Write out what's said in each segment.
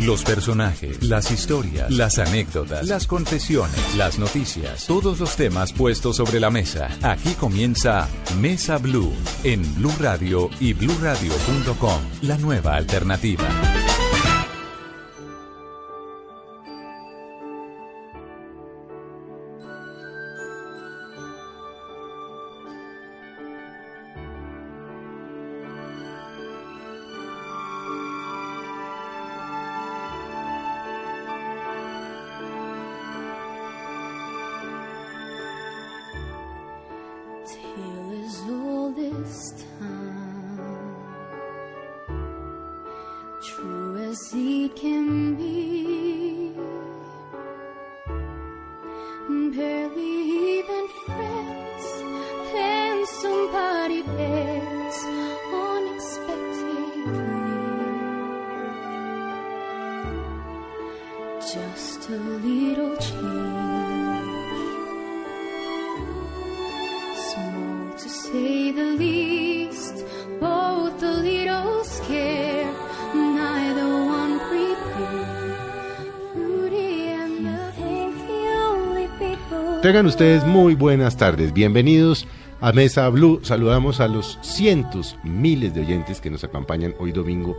Los personajes, las historias, las anécdotas, las confesiones, las noticias, todos los temas puestos sobre la mesa. Aquí comienza Mesa Blue en Blue Radio y BlueRadio.com, la nueva alternativa. Say the least, both little neither one. Tengan ustedes muy buenas tardes. Bienvenidos a Mesa Blue. Saludamos a los cientos, miles de oyentes que nos acompañan hoy domingo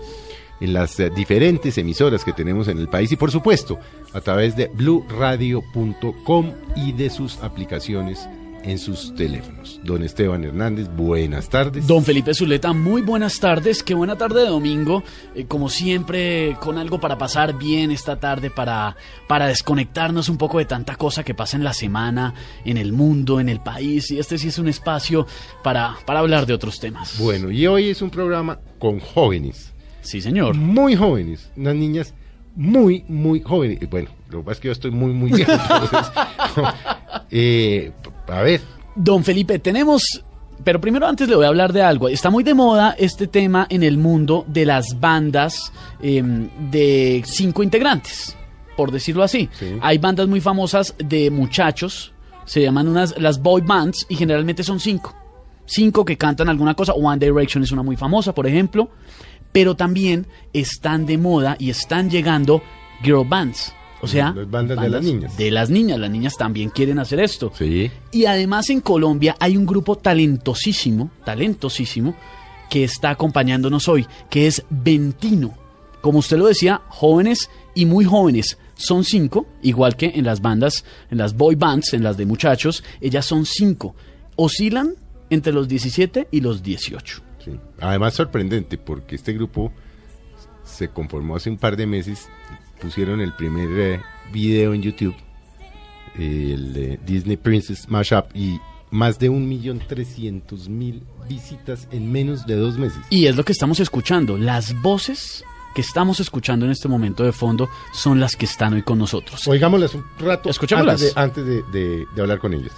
en las eh, diferentes emisoras que tenemos en el país y por supuesto a través de bluradio.com y de sus aplicaciones en sus teléfonos. Don Esteban Hernández, buenas tardes. Don Felipe Zuleta, muy buenas tardes, qué buena tarde de domingo, eh, como siempre con algo para pasar bien esta tarde, para, para desconectarnos un poco de tanta cosa que pasa en la semana, en el mundo, en el país, y este sí es un espacio para, para hablar de otros temas. Bueno, y hoy es un programa con jóvenes, Sí, señor. muy jóvenes, unas niñas muy, muy jóvenes. Bueno, lo que pasa es que yo estoy muy, muy viejo. entonces, eh, a ver, Don Felipe, tenemos... Pero primero antes le voy a hablar de algo. Está muy de moda este tema en el mundo de las bandas em, de cinco integrantes, por decirlo así. Sí. Hay bandas muy famosas de muchachos, se llaman unas las boy bands y generalmente son cinco. Cinco que cantan alguna cosa. One Direction es una muy famosa, por ejemplo. Pero también están de moda y están llegando girl bands. O sea, Las bandas de las niñas. De las niñas. Las niñas también quieren hacer esto. sí. Y además en Colombia hay un grupo talentosísimo, talentosísimo, que está acompañándonos hoy, que es Ventino. Como usted lo decía, jóvenes y muy jóvenes. Son cinco, igual que en las bandas, en las boy bands, en las de muchachos, ellas son cinco. Oscilan entre los 17 y los 18. Sí. Además sorprendente porque este grupo se conformó hace un par de meses, pusieron el primer eh, video en YouTube, eh, el Disney Princess Mashup y más de un millón trescientos mil visitas en menos de dos meses. Y es lo que estamos escuchando. Las voces que estamos escuchando en este momento de fondo son las que están hoy con nosotros. Oigámoslas un rato Escuchémoslas. antes, de, antes de, de- de hablar con ellos.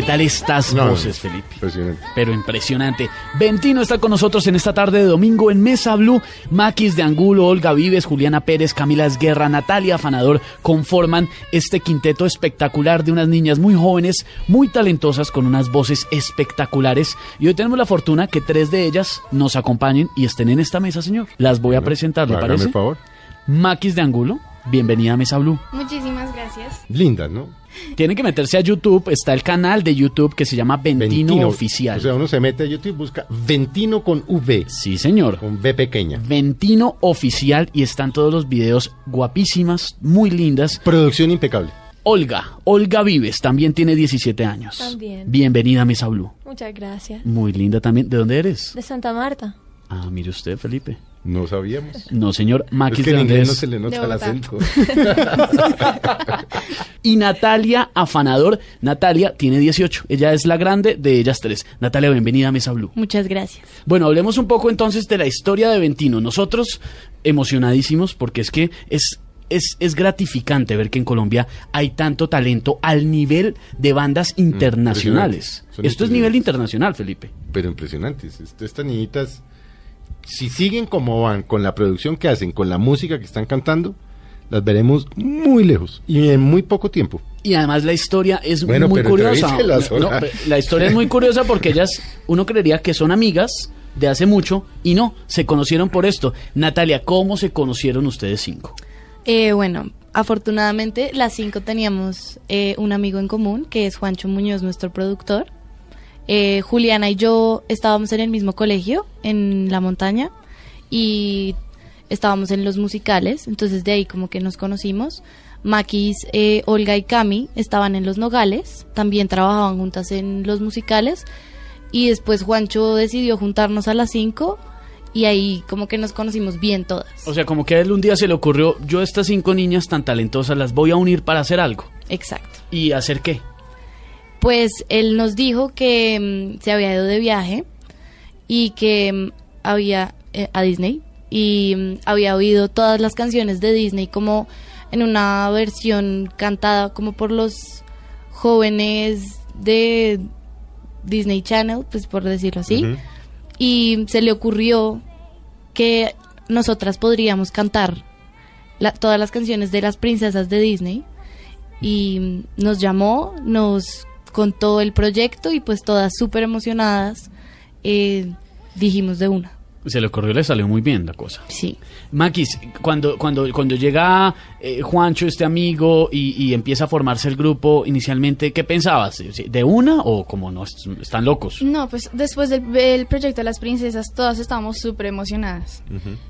¿Qué tal estas No, voces, Felipe? Impresionante. Pero impresionante. Ventino está con nosotros en esta tarde de domingo en Mesa Blue. Maquis de Angulo, Olga Vives, Juliana Pérez, Camila Esguerra, Natalia Afanador conforman este quinteto espectacular de unas niñas muy jóvenes, muy talentosas, con unas voces espectaculares. Y hoy tenemos la fortuna que tres de ellas nos acompañen y estén en esta mesa, señor. Las voy a presentar, ¿le parece? el favor. Maquis de Angulo. Bienvenida a Mesa Blue. Muchísimas gracias. Linda, ¿no? Tienen que meterse a YouTube, está el canal de YouTube que se llama Ventino, Oficial. O sea, uno se mete a YouTube y busca Ventino con V, sí, señor. con V pequeña. Ventino Oficial y están todos los videos guapísimas, muy lindas. Producción impecable. Olga, Olga Vives, también tiene 17 años. También. Bienvenida a Mesa Blue. Muchas gracias. Muy linda también. ¿De dónde eres? De Santa Marta. Ah, mire usted, Felipe. No sabíamos. No, señor, Es Maquis que de dónde inglés no es? se le nota el acento. Y Natalia Afanador. Natalia tiene 18. Ella es la grande de ellas tres. Natalia, bienvenida a Mesa Blue. Muchas gracias. Bueno, hablemos un poco entonces de la historia de Ventino. Nosotros emocionadísimos porque es que es, es, es gratificante ver que en Colombia hay tanto talento al nivel de bandas internacionales. impresionante. Son Esto es nivel internacional, Felipe. Pero impresionantes. Est- Estas niñitas, si siguen como van, con la producción que hacen, con la música que están cantando, las veremos muy lejos y en muy poco tiempo. Y además la historia es Bueno, muy pero curiosa. No, la historia es muy curiosa porque ellas, uno creería que son amigas de hace mucho y no, se conocieron por esto. Natalia, ¿cómo se conocieron ustedes cinco? Eh, bueno, afortunadamente las cinco teníamos eh, un amigo en común, que es Juancho Muñoz, nuestro productor. Eh, Juliana y yo estábamos en el mismo colegio, en la montaña, y estábamos en los musicales, entonces de ahí como que nos conocimos. Maquis, eh, Olga y Cami estaban en los Nogales, también trabajaban juntas en los musicales, y después Juancho decidió juntarnos a las cinco, y ahí como que nos conocimos bien todas. O sea, como que a él un día se le ocurrió, yo a estas cinco niñas tan talentosas las voy a unir para hacer algo. Exacto. ¿Y hacer qué? Pues él nos dijo que mm, se había ido de viaje y que mm, había eh, a Disney y mm, había oído todas las canciones de Disney como en una versión cantada como por los jóvenes de Disney Channel, pues por decirlo así. Y se le ocurrió que nosotras podríamos cantar la- todas las canciones de las princesas de Disney y nos llamó, nos contó el proyecto y pues todas súper emocionadas eh, dijimos de una. Se le ocurrió, le salió muy bien la cosa. Sí. Maquis, cuando, cuando, cuando llega eh, Juancho, este amigo, y, y empieza a formarse el grupo, inicialmente, ¿qué pensabas? ¿De una o como no? est- ¿Están locos? No, pues después del, del proyecto de las princesas, todas estábamos súper emocionadas.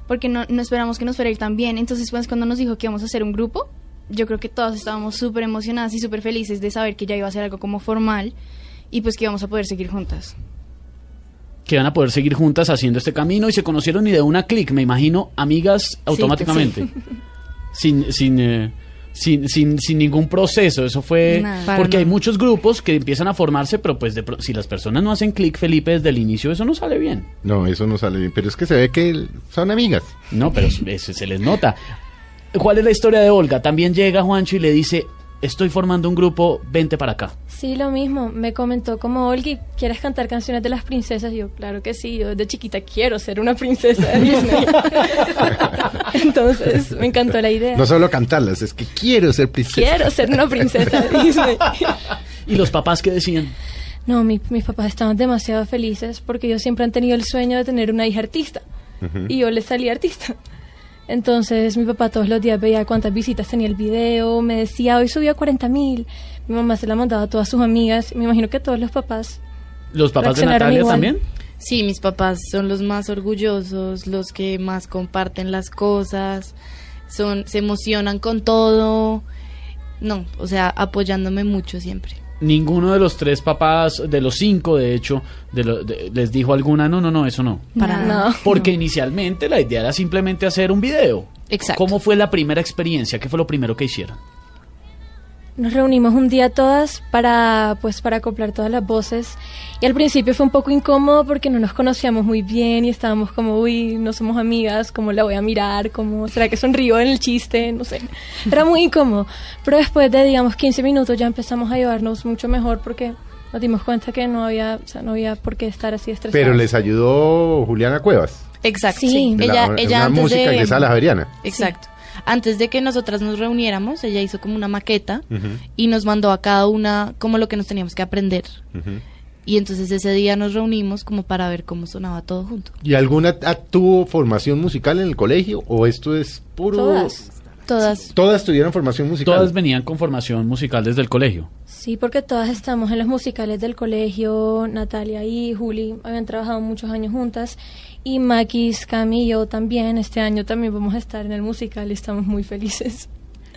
Porque no, no esperamos que nos fuera a ir tan bien. Entonces, pues cuando nos dijo que íbamos a hacer un grupo, yo creo que todas estábamos súper emocionadas y súper felices de saber que ya iba a ser algo como formal y pues que íbamos a poder seguir juntas. Que van a poder seguir juntas haciendo este camino y se conocieron y de una clic, me imagino, amigas automáticamente. Sin, sin, eh, sin, sin, sin ningún proceso. Eso fue. Nada. Porque hay muchos grupos que empiezan a formarse, pero pues de pro- si las personas no hacen clic, Felipe, desde el inicio, eso no sale bien. No, eso no sale bien. Pero es que se ve que son amigas. No, pero se, se les nota. ¿Cuál es la historia de Olga? También llega Juancho y le dice, estoy formando un grupo, vente para acá. Sí, lo mismo. Me comentó como, Olgi, ¿quieres cantar canciones de las princesas? Y yo, claro que sí. Yo desde chiquita quiero ser una princesa de Disney. Entonces, me encantó la idea. No solo cantarlas, es que quiero ser princesa. Quiero ser una princesa de Disney. ¿Y los papás qué decían? No, mi- mis papás estaban demasiado felices porque ellos siempre han tenido el sueño de tener una hija artista. Y yo les salí artista. Entonces mi papá todos los días veía cuántas visitas tenía el video, me decía, hoy subió a 40 mil. Mi mamá se la mandaba a todas sus amigas. Me imagino que todos los papás. ¿Los papás de Natalia igual. también? Sí, mis papás son los más orgullosos, los que más comparten las cosas, son, se emocionan con todo. No, o sea, apoyándome mucho siempre. Ninguno de los tres papás, de los cinco de hecho, de lo- de- les dijo alguna, no, no, no, eso no. Para No. nada. Porque inicialmente la idea era simplemente hacer un video. Exacto. ¿Cómo fue la primera experiencia? ¿Qué fue lo primero que hicieron? Nos reunimos un día todas para, pues, para acoplar todas las voces. Y al principio fue un poco incómodo porque no nos conocíamos muy bien y estábamos como, uy, no somos amigas, ¿cómo la voy a mirar? ¿Cómo, ¿Será que sonrío en el chiste? No sé. Era muy incómodo. Pero después de, digamos, 15 minutos ya empezamos a llevarnos mucho mejor porque nos dimos cuenta que no había, o sea, no había por qué estar así estresados. Pero les ayudó Juliana Cuevas. Exacto. Sí. sí. La- Ella, una ella antes música de... egresada a la Javeriana. Exacto. Antes de que nosotras nos reuniéramos, ella hizo como una maqueta y nos mandó a cada una como lo que nos teníamos que aprender. Y entonces ese día nos reunimos como para ver cómo sonaba todo junto. ¿Y alguna ah, tuvo formación musical en el colegio o esto es puro Todas. Todas. Todas tuvieron formación musical. Todas venían con formación musical desde el colegio. Sí, porque todas estamos en los musicales del colegio. Natalia y Juli habían trabajado muchos años juntas. Y Maquis, Cami y yo también. Este año también vamos a estar en el musical y estamos muy felices.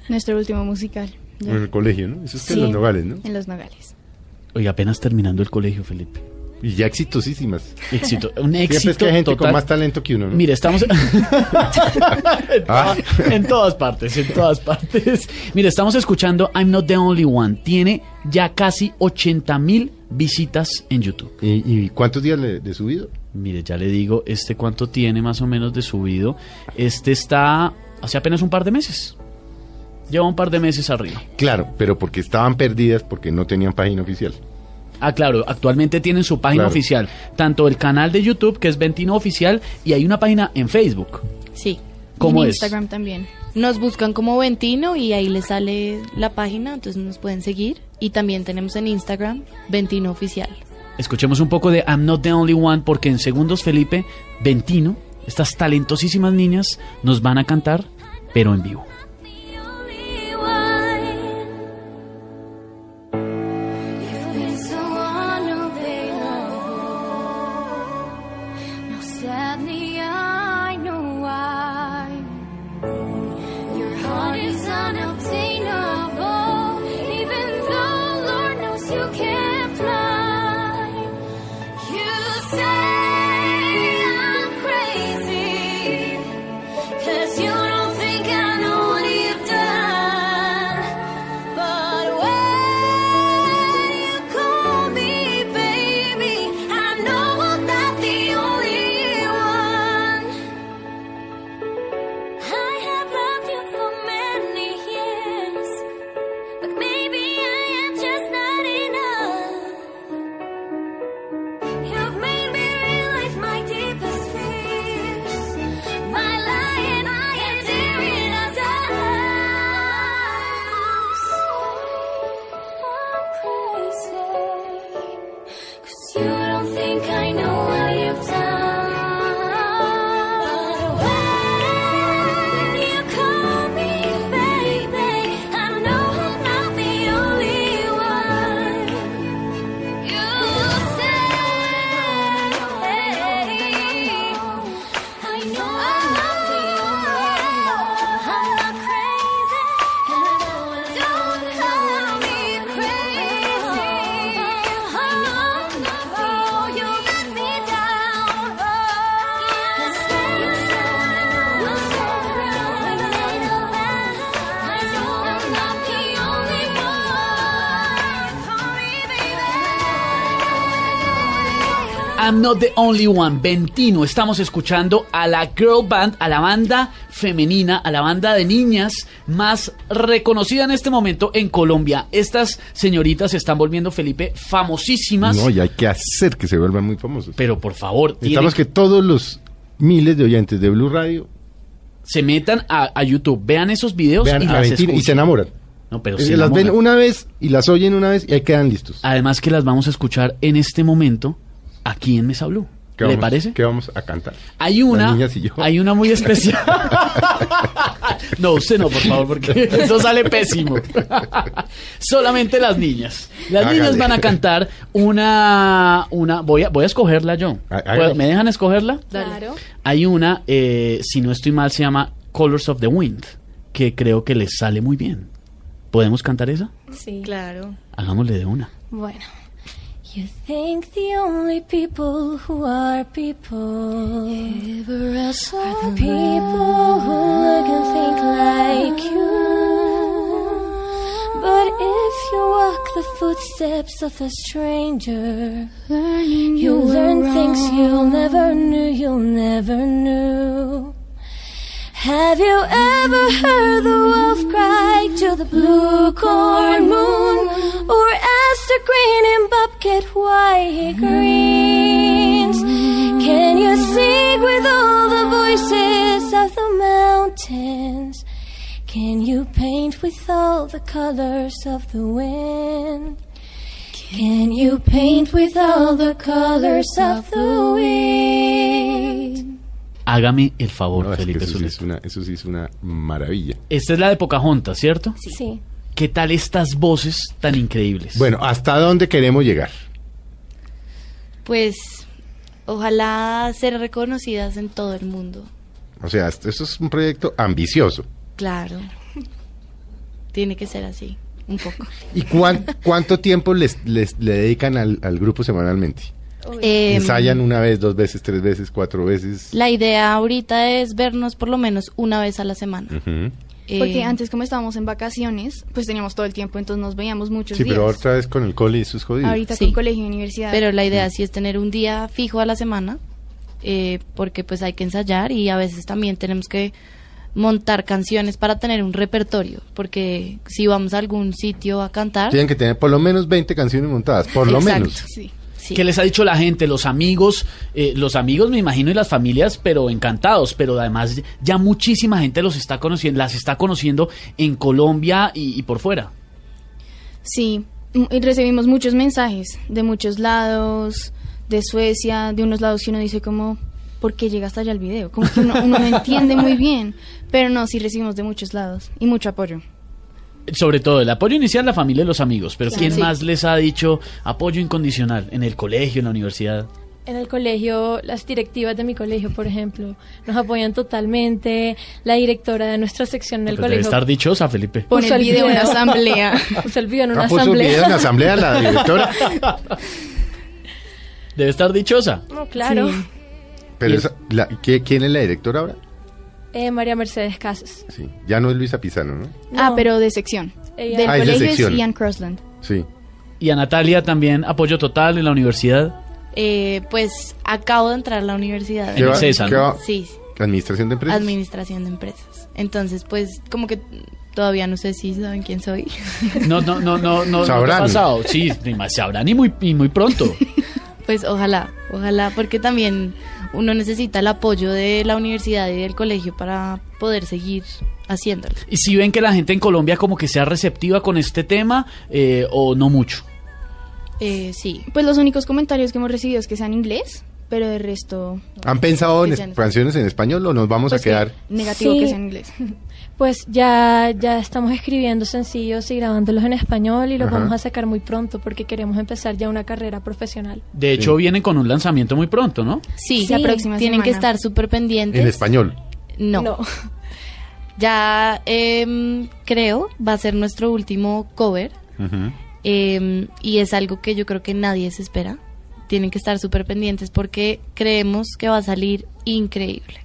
Nuestro último musical. ya. En el colegio, ¿no? Eso es que Sí, en los nogales, ¿no? En los nogales. Oye, apenas terminando el colegio, Felipe. Y ya exitosísimas. Éxito, un Siempre éxito es que hay gente total. con más talento que uno, ¿no? Mire, estamos Ah. en todas partes, en todas partes. Mire, estamos escuchando I'm Not the Only One. Tiene ya casi 80 mil visitas en YouTube. ¿Y, y cuántos días le, de subido? Mire, ya le digo, este cuánto tiene más o menos de subido. Este está hace apenas un par de meses. Lleva un par de meses arriba. Claro, pero porque estaban perdidas porque no tenían página oficial. Ah, claro, actualmente tienen su página Claro. oficial, tanto el canal de YouTube, que es Ventino Oficial, y hay una página en Facebook. Sí. ¿Cómo en es? Instagram también. Nos buscan como Ventino y ahí les sale la página, entonces nos pueden seguir. Y también tenemos en Instagram Ventino Oficial. Escuchemos un poco de I'm Not the Only One, porque en segundos Felipe, Ventino, estas talentosísimas niñas, nos van a cantar, pero en vivo. I'm Not the Only One, Ventino. Estamos escuchando a la girl band, a la banda femenina, a la banda de niñas más reconocida en este momento en Colombia. Estas señoritas se están volviendo, Felipe, famosísimas. No, y hay que hacer que se vuelvan muy famosos. Pero por favor, tienen Necesitamos que todos los miles de oyentes de Blue Radio se metan a, a YouTube, vean esos videos vean y a las y se enamoran. No, pero se las ven una vez y las oyen una vez y ahí quedan listos. Además que las vamos a escuchar en este momento aquí en Mesa Blue. ¿Qué ¿Le vamos- parece? ¿Qué vamos a cantar? Hay una, niñas y yo. hay una muy especial. no, usted no, por favor, porque eso sale pésimo. Solamente las niñas. Las niñas van a cantar una, una, voy a, voy a escogerla yo. ¿Puedo- ¿Me dejan escogerla? Claro. Hay una, eh, si no estoy mal, se llama Colors of the Wind, que creo que les sale muy bien. ¿Podemos cantar esa? Sí. Claro. Hagámosle de una. Bueno. You think the only people who are people ever are the people who look and think like you. But if you walk the footsteps of a stranger, you'll learn things you'll never knew, you'll never knew. Have you ever heard the wolf cry to the blue corn moon? Or asked the green bobcat why he grieves? Can you sing with all the voices of the mountains? Can you paint with all the colors of the wind? Can you paint with all the colors of the wind? Hágame el favor, No, es que Felipe eso, sí es una, eso sí es una maravilla. Esta es la de Pocahontas, ¿cierto? Sí. ¿Qué tal estas voces tan increíbles? Bueno, ¿hasta dónde queremos llegar? Pues ojalá ser reconocidas en todo el mundo. O sea, esto eso es un proyecto ambicioso. Claro. Tiene que ser así, un poco. ¿Y cuán- cuánto tiempo les, les- le dedican al, al grupo semanalmente? Em, ¿Ensayan una vez, dos veces, tres veces, cuatro veces? La idea ahorita es vernos por lo menos una vez a la semana. Porque Eh, antes como estábamos en vacaciones, pues teníamos todo el tiempo, entonces nos veíamos muchos Sí, días. pero otra vez con el cole eso es jodido. Ahorita Sí. con colegio y universidad. Pero la idea sí es tener un día fijo a la semana, eh, porque pues hay que ensayar y a veces también tenemos que montar canciones para tener un repertorio, porque si vamos a algún sitio a cantar, Tienen que tener por lo menos 20 canciones montadas, por lo Exacto. menos. Sí. Sí. ¿Qué les ha dicho la gente, los amigos, eh, los amigos me imagino y las familias, pero encantados, pero además ya muchísima gente los está conociendo, las está conociendo en Colombia y, y por fuera. Sí, m- y recibimos muchos mensajes de muchos lados, de Suecia, de unos lados que uno dice como, ¿por qué llega hasta allá el video? Como que uno, uno no entiende muy bien, pero no, sí recibimos de muchos lados y mucho apoyo. Sobre todo el apoyo inicial, la familia y los amigos, pero. ¿quién Sí. más les ha dicho apoyo incondicional en el colegio, en la universidad? En el colegio, las directivas de mi colegio, por ejemplo, nos apoyan totalmente. La directora de nuestra sección en el Pues debe colegio estar dichosa, Felipe. Puso el video en asamblea. puso el video en una Ah, puso asamblea. video en asamblea la directora. Debe estar dichosa. No, claro. Sí. Pero esa- la- ¿qué- ¿quién es la directora ahora? Eh, María Mercedes Casas. Sí, ya no es Luisa Pizano, ¿no? Ah, No. pero de sección. Ella- Del Ah, es de colegio es. Ian Crossland. Sí. Y a Natalia también apoyo total en la universidad. Eh, pues acabo de entrar a la universidad. En el CESA, qué ¿no? va- Sí, Administración de empresas. administración de empresas. Entonces, pues como que todavía no sé si saben quién soy. No, no, no, no, no, no Sabrán. pasado. Sí, ni más sabrán y muy, y muy pronto. Pues ojalá, ojalá, porque también uno necesita el apoyo de la universidad y del colegio para poder seguir haciéndolo. ¿Y si ven que la gente en Colombia como que sea receptiva con este tema eh, o no mucho? Eh, sí, Pues los únicos comentarios que hemos recibido es que sea en inglés, pero de resto... ¿Han pensado en sean- canciones en español o nos vamos pues a quedar? que negativo Sí. que sea en inglés. Pues ya, ya estamos escribiendo sencillos y grabándolos en español y los Ajá. vamos a sacar muy pronto porque queremos empezar ya una carrera profesional. De hecho, vienen con un lanzamiento muy pronto, ¿no? sí, La próxima tienen que estar súper pendientes. En español. No, ya em, creo va a ser nuestro último cover em, y es algo que yo creo que nadie se espera. Tienen que estar súper pendientes porque creemos que va a salir increíble.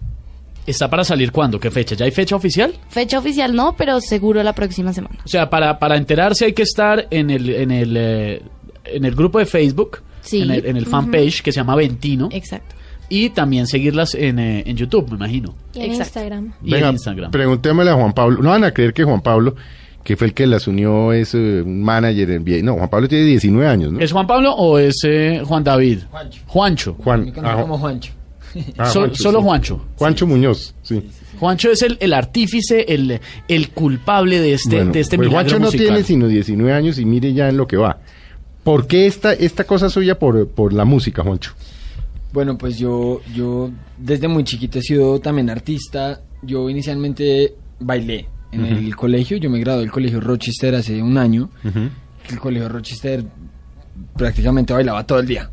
¿Está para salir cuándo? ¿Qué fecha? ¿Ya hay fecha oficial? Fecha oficial no, pero seguro la próxima semana. O sea, para, para enterarse hay que estar en el, en el, eh, en el grupo de Facebook, Sí. en el, en el fanpage que se llama Ventino, Exacto. y también seguirlas en, eh, en YouTube, me imagino. Y en Exacto. Instagram. Y Venga, en Instagram. Preguntémosle a Juan Pablo. No van a creer que Juan Pablo, que fue el que las unió, es eh, un manager en No, Juan Pablo tiene 19 años, ¿no? ¿Es Juan Pablo o es eh, Juan David? Juancho. Juancho. Juan. Ah, como Juancho. Ah, Juancho, solo sí. Juancho. Juancho Muñoz, sí. Juancho es el, el artífice, el, el culpable de este, Bueno, de este pues milagro Juancho no tiene sino 19 años y mire ya en lo que va. ¿Por qué esta, esta cosa suya por, por la música, Juancho? Bueno, pues yo, yo desde muy chiquito he sido también artista. Yo inicialmente bailé en el colegio. Yo me gradué del colegio Rochester hace un año. El colegio Rochester prácticamente bailaba todo el día.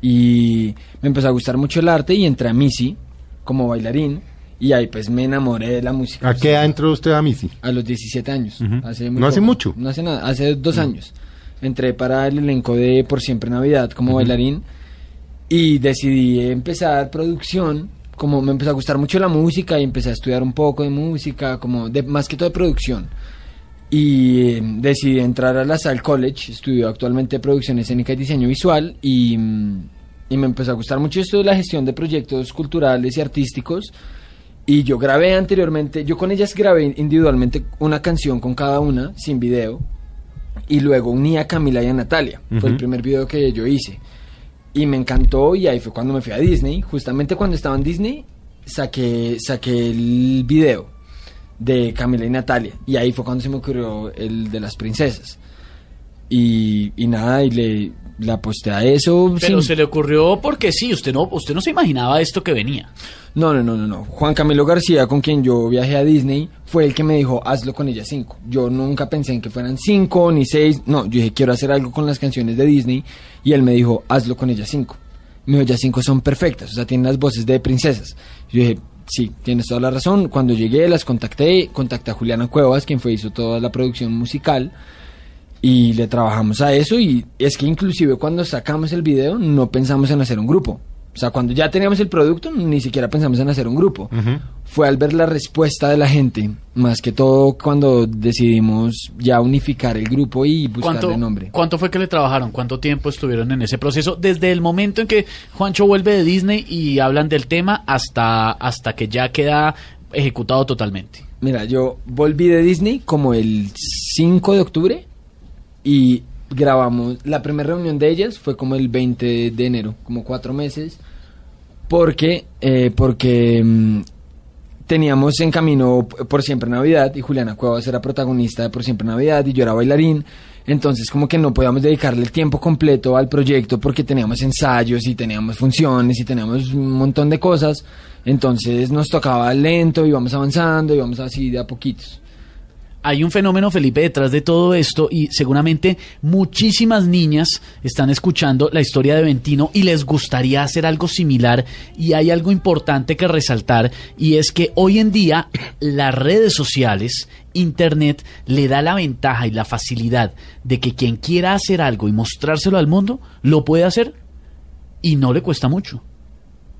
Y me empezó a gustar mucho el arte y entré a Missy como bailarín. Y ahí pues me enamoré de la música. ¿A qué edad entró usted a Missy? A los 17 años. Hace muy ¿No hace mucho? No hace nada, hace dos años. Entré para el elenco de Por Siempre Navidad como bailarín y decidí empezar producción. Como me empezó a gustar mucho la música y empecé a estudiar un poco de música, como de, más que todo de producción. Y eh, decidí entrar a la Sal College, estudio actualmente producción escénica y diseño visual y, mm, y me empezó a gustar mucho esto de la gestión de proyectos culturales y artísticos. Y yo grabé anteriormente, yo con ellas grabé individualmente una canción con cada una, sin video. Y luego uní a Camila y a Natalia. Fue el primer video que yo hice. Y me encantó y ahí fue cuando me fui a Disney. Justamente cuando estaba en Disney, saqué, saqué el video de Camila y Natalia. Y ahí fue cuando se me ocurrió el de las princesas. Y, y nada, y le, aposté a eso. Pero sin- se le ocurrió porque sí, usted no, usted no se imaginaba esto que venía. No, no, no, no, no. Juan Camilo García, con quien yo viajé a Disney, fue el que me dijo, hazlo con ella cinco. Yo nunca pensé en que fueran cinco ni seis. No, yo dije, quiero hacer algo con las canciones de Disney. Y él me dijo, hazlo con ella cinco. Me dijo, ellas cinco son perfectas, o sea, tienen las voces de princesas. Yo dije, sí, tienes toda la razón. Cuando llegué, las contacté, contacté a Juliana Cuevas, quien fue, hizo toda la producción musical. Y le trabajamos a eso y es que inclusive cuando sacamos el video no pensamos en hacer un grupo. O sea, cuando ya teníamos el producto ni siquiera pensamos en hacer un grupo. Fue al ver la respuesta de la gente, más que todo cuando decidimos ya unificar el grupo y buscarle ¿Cuánto, nombre. ¿Cuánto fue que le trabajaron? ¿Cuánto tiempo estuvieron en ese proceso? Desde el momento en que Juancho vuelve de Disney y hablan del tema hasta, hasta que ya queda ejecutado totalmente. Mira, yo volví de Disney como el 5 de octubre y grabamos, la primera reunión de ellas fue como el 20 de enero, como cuatro meses, porque, eh, porque mm, teníamos en camino Por Siempre Navidad y Juliana Cuevas era protagonista de Por Siempre Navidad y yo era bailarín. Entonces como que no podíamos dedicarle el tiempo completo al proyecto porque teníamos ensayos y teníamos funciones y teníamos un montón de cosas. Entonces nos tocaba lento, íbamos avanzando, íbamos así de a poquitos. Hay un fenómeno, Felipe, detrás de todo esto y seguramente muchísimas niñas están escuchando la historia de Ventino y les gustaría hacer algo similar y hay algo importante que resaltar y es que hoy en día las redes sociales, Internet, le da la ventaja y la facilidad de que quien quiera hacer algo y mostrárselo al mundo, lo puede hacer y no le cuesta mucho.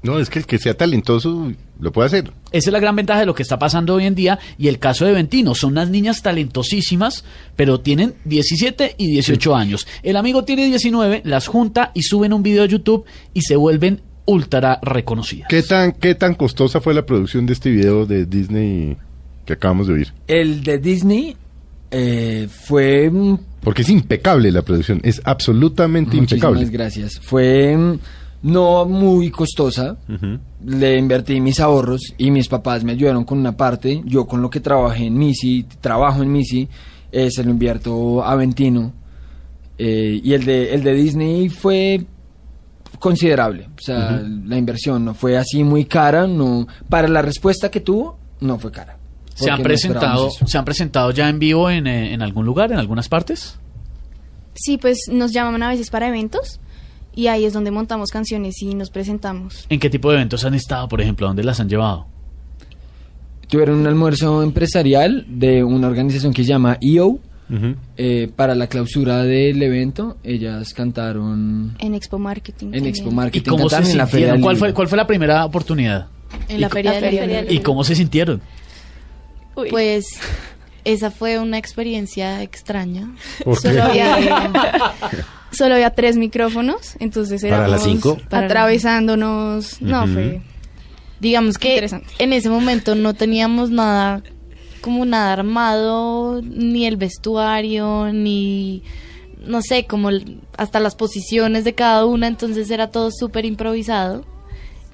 No, es que el que sea talentoso lo puede hacer. Esa es la gran ventaja de lo que está pasando hoy en día y el caso de Ventino. Son unas niñas talentosísimas, pero tienen 17 y 18 años. El amigo tiene 19, las junta y suben un video a YouTube y se vuelven ultra reconocidas. ¿Qué tan, ¿Qué tan costosa fue la producción de este video de Disney que acabamos de oír? El de Disney eh, fue Porque es impecable la producción, es absolutamente Muchísimas impecable. gracias. Fue mm, no muy costosa. Le invertí mis ahorros y mis papás me ayudaron con una parte. Yo con lo que trabajé en Misi, trabajo en Misi, eh, se lo invierto a Ventino. Eh, y el de, el de Disney fue considerable. O sea, la inversión no fue así muy cara. no Para la respuesta que tuvo, no fue cara. ¿Se han, no presentado. ¿Se han presentado ya en vivo en, eh, en algún lugar, en algunas partes? Sí, pues nos llaman a veces para eventos y ahí es donde montamos canciones y nos presentamos. ¿En qué tipo de eventos han estado, por ejemplo? ¿A dónde las han llevado? Tuvieron un almuerzo empresarial de una organización que se llama EO. Eh, para la clausura del evento, ellas cantaron En Expo Marketing. en también. Expo ¿Y Marketing. cómo se en la Feria ¿Cuál fue. ¿Cuál fue la primera oportunidad? En la ¿Y, Feria del Feria Libro. ¿Y cómo se sintieron? Pues esa fue una experiencia extraña. ¿Por qué? Solo había, solo había tres micrófonos, entonces ¿Para éramos las cinco? atravesándonos. No, fue Digamos que Interesante. en ese momento no teníamos nada, como nada armado, ni el vestuario, ni, no sé, como hasta las posiciones de cada una, entonces era todo súper improvisado.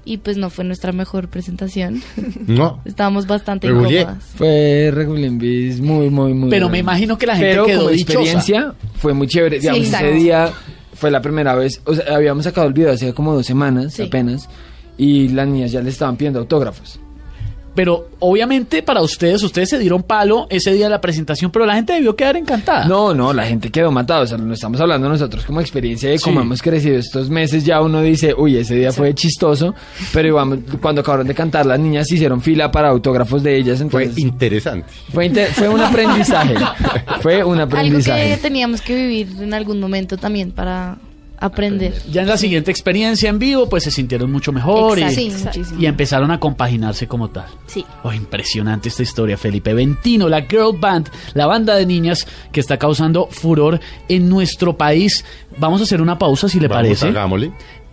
Y pues no fue nuestra mejor presentación. No. Estábamos bastante Regulé. incómodas. Fue Regulinbis muy, muy, muy. Pero me imagino que la gente Pero quedó como dichosa. experiencia fue muy chévere. Digamos, ese día fue la primera vez. O sea, habíamos sacado el video hace como dos semanas Sí. apenas. Y las niñas ya le estaban pidiendo autógrafos. Pero obviamente para ustedes, ustedes se dieron palo ese día de la presentación, pero la gente debió quedar encantada. No, no, la gente quedó matada. O sea, no estamos hablando nosotros como experiencia de cómo Sí. hemos crecido estos meses. Ya uno dice, uy, ese día fue chistoso. Pero igual, cuando acabaron de cantar, las niñas hicieron fila para autógrafos de ellas. Fue interesante. fue, fue un aprendizaje. fue un Algo aprendizaje. que teníamos que vivir en algún momento también para aprender. Ya en la siguiente experiencia en vivo, pues se sintieron mucho mejor y, Exacto. Empezaron a compaginarse como tal. Sí. Oh, impresionante esta historia, Felipe Ventino, la girl band, la banda de niñas que está causando furor en nuestro país. Vamos a hacer una pausa, si le Vamos, parece. hagámosle.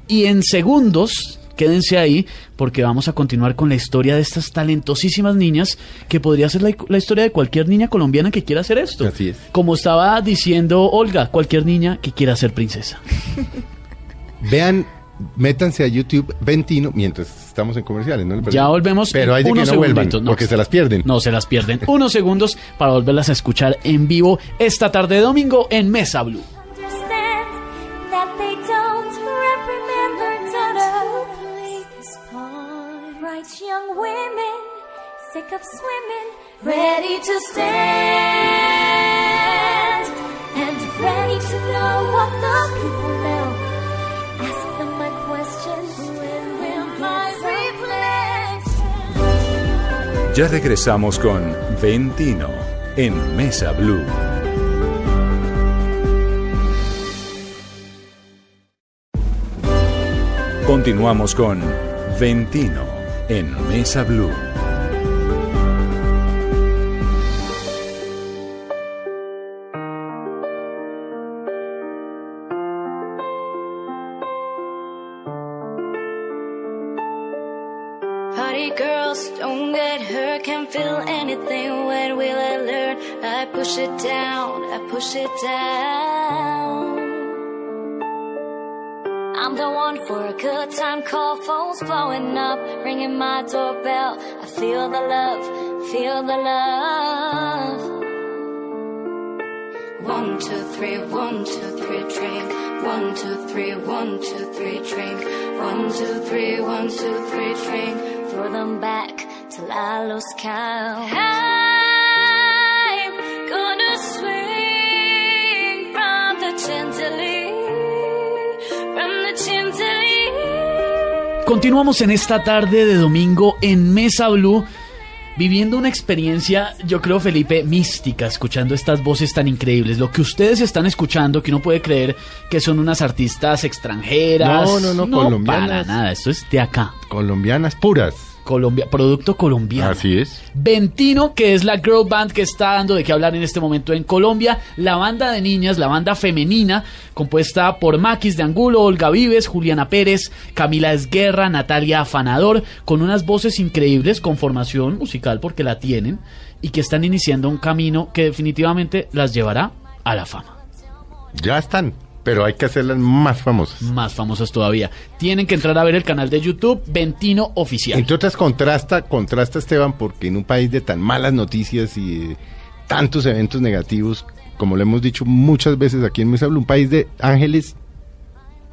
Y en segundos, quédense ahí, porque vamos a continuar con la historia de estas talentosísimas niñas, que podría ser la, la historia de cualquier niña colombiana que quiera hacer esto. Así es. Como estaba diciendo Olga, cualquier niña que quiera ser princesa. Vean, métanse a YouTube Ventino mientras estamos en comerciales, ¿no? Ya volvemos. Pero hay de que no vuelvan, no. porque se las pierden. No, se las pierden. Unos segundos para volverlas a escuchar en vivo esta tarde de domingo en Mesa Blue. Young women, sick of swimming, ready to stand and ready to know what the people know. Ask them my questions. When my? Ya regresamos con Ventino en Mesa Blue. Continuamos con Ventino Mesa Blue. Party girls, don't get hurt, can't feel anything. When will I learn? I push it down, I push it down. I'm the one for a good time call, phones blowing up, ringing my doorbell. I feel the love, feel the love. One, two, three, one, two, three, drink. One, two, three, one, two, three, drink. One, two, three, one, two, three, drink. Throw them back till I lose count. I'm Continuamos en esta tarde de domingo en Mesa Blue, viviendo una experiencia, yo creo, Felipe, mística, escuchando estas voces tan increíbles. Lo que ustedes están escuchando, que uno puede creer que son unas artistas extranjeras. No, no, no, colombianas. Para nada, esto es de acá. Colombianas puras. Colombia, producto colombiano. Así es. Ventino, que es la girl band que está dando de qué hablar en este momento en Colombia. La banda de niñas, la banda femenina, compuesta por Maquis de Angulo, Olga Vives, Juliana Pérez, Camila Esguerra, Natalia Afanador, con unas voces increíbles, con formación musical porque la tienen, y que están iniciando un camino que definitivamente las llevará a la fama. Ya están, pero hay que hacerlas más famosas. Más famosas todavía. Tienen que entrar a ver el canal de YouTube Ventino Oficial. Entre otras, contrasta, contrasta Esteban, porque en un país de tan malas noticias y de tantos eventos negativos, como lo hemos dicho muchas veces aquí en Mesa Blue, un país de ángeles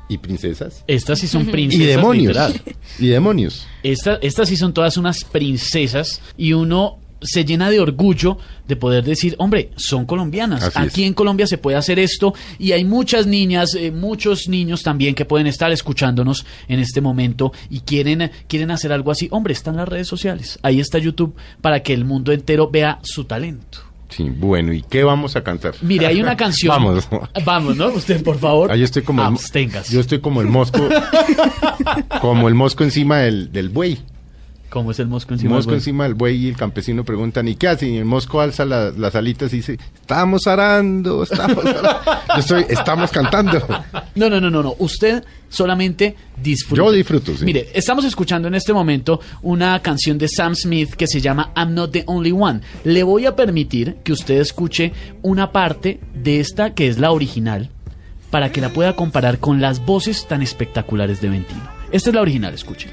y princesas. Estas sí son princesas. Y demonios. literal. Y demonios. Esta- estas sí son todas unas princesas y uno se llena de orgullo de poder decir, hombre, son colombianas. Así Aquí en Colombia se puede hacer esto y hay muchas niñas, eh, muchos niños también que pueden estar escuchándonos en este momento y quieren, quieren hacer algo así. Hombre, están las redes sociales. Ahí está YouTube para que el mundo entero vea su talento. Sí, bueno, ¿y qué vamos a cantar? Mire, hay una canción. Vamos. Vamos, ¿no? Usted, por favor. Ahí estoy como el, Absténgase. yo estoy como el mosco, como el mosco encima del, del buey. ¿Cómo es el mosco encima del mosco buey? encima del buey y el campesino preguntan, ¿y qué hace? Y el mosco alza la- las alitas y dice, estamos arando, estamos arando. Yo estoy, estamos cantando. No, no, no, no, no. Usted solamente disfruta. Yo disfruto, sí. Mire, estamos escuchando en este momento una canción de Sam Smith que se llama I'm Not the Only One. Le voy a permitir que usted escuche una parte de esta que es la original para que la pueda comparar con las voces tan espectaculares de Ventino. Esta es la original, escuche.